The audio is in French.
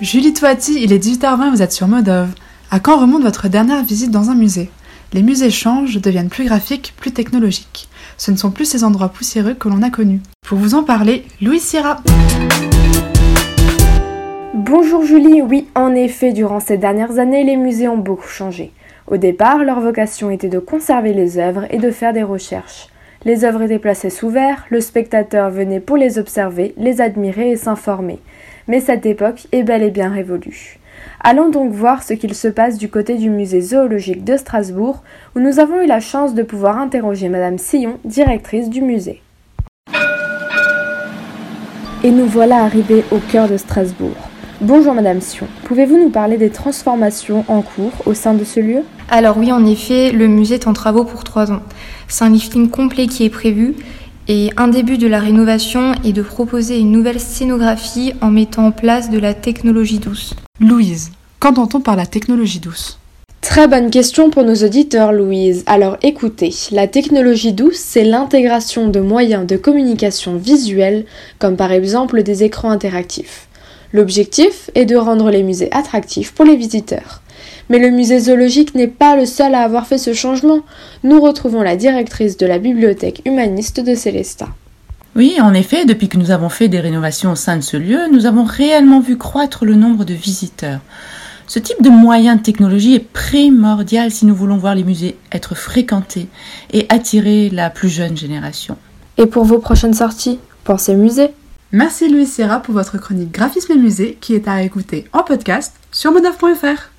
Julie Toati, il est 18h20, vous êtes sur Modove. À quand remonte votre dernière visite dans un musée? Les musées changent, deviennent plus graphiques, plus technologiques. Ce ne sont plus ces endroits poussiéreux que l'on a connus. Pour vous en parler, Louis Sierra. Bonjour Julie, oui, en effet, durant ces dernières années, les musées ont beaucoup changé. Au départ, leur vocation était de conserver les œuvres et de faire des recherches. Les œuvres étaient placées sous verre, le spectateur venait pour les observer, les admirer et s'informer. Mais cette époque est bel et bien révolue. Allons donc voir ce qu'il se passe du côté du musée zoologique de Strasbourg, où nous avons eu la chance de pouvoir interroger Madame Sillon, directrice du musée. Et nous voilà arrivés au cœur de Strasbourg. Bonjour Madame Sion, pouvez-vous nous parler des transformations en cours au sein de ce lieu? Alors oui, en effet, le musée est en travaux pour trois ans. C'est un lifting complet qui est prévu et un début de la rénovation est de proposer une nouvelle scénographie en mettant en place de la technologie douce. Louise, qu'entend-on par la technologie douce? Très bonne question pour nos auditeurs, Louise. Alors écoutez, la technologie douce, c'est l'intégration de moyens de communication visuelle, comme par exemple des écrans interactifs. L'objectif est de rendre les musées attractifs pour les visiteurs. Mais le musée zoologique n'est pas le seul à avoir fait ce changement. Nous retrouvons la directrice de la bibliothèque humaniste de Célestat. Oui, en effet, depuis que nous avons fait des rénovations au sein de ce lieu, nous avons réellement vu croître le nombre de visiteurs. Ce type de moyen de technologie est primordial si nous voulons voir les musées être fréquentés et attirer la plus jeune génération. Et pour vos prochaines sorties, pensez musée Merci Louis Serra pour votre chronique Graphisme et musée qui est à écouter en podcast sur modaf.fr.